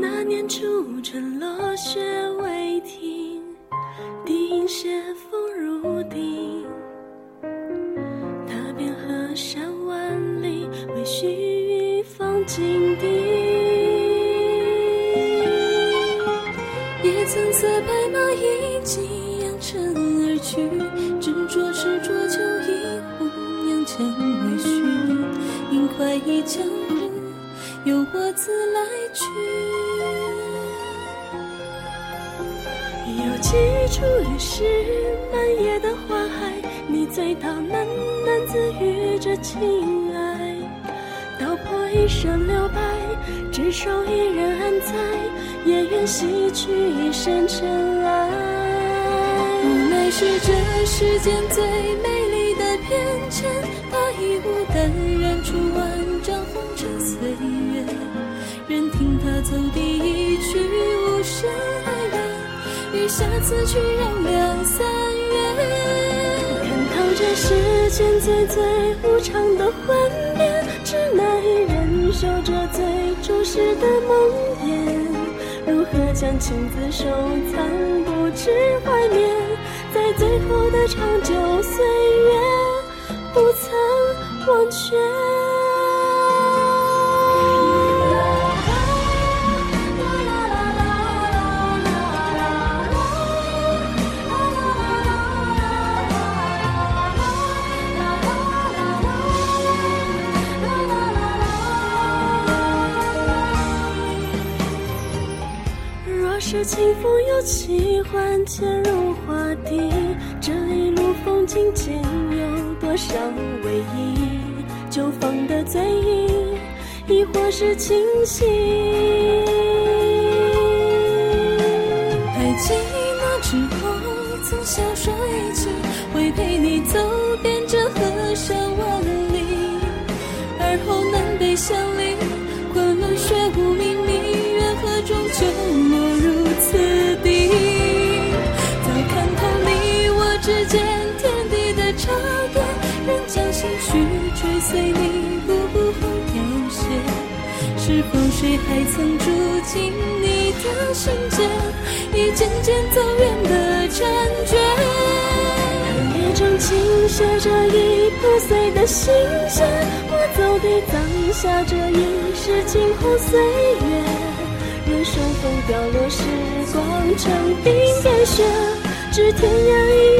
那年初春，落雪未停，笛音斜风入定，踏遍河山万里，为寻一方净地。也曾策白马一骑，扬尘而去。饮快意江湖，由我自来去。有几处雨是满野的花海，你醉倒喃喃自语着情爱，道破一生留白，执手一人安在，也愿洗去一身尘埃。无奈是这世间最美丽的变迁，它已无淡染你下次去让两三月，看透这世间最最无常的幻变，只难以忍受这最初时的梦魇。如何将情字收藏，不知怀缅，在最后的长久岁月，这清风有奇幻，潜入画地，这一路风景间有多少唯一？旧放的醉意，亦或是清醒？还记那之后，曾笑说一起，将心绪追随你步步后凋谢。是否谁还曾住进你的心间，已渐渐走远的缠卷？夜中倾泻着已破碎的心弦，我走地葬下这一世惊鸿岁月。任霜风凋落，时光成冰变雪，知天涯一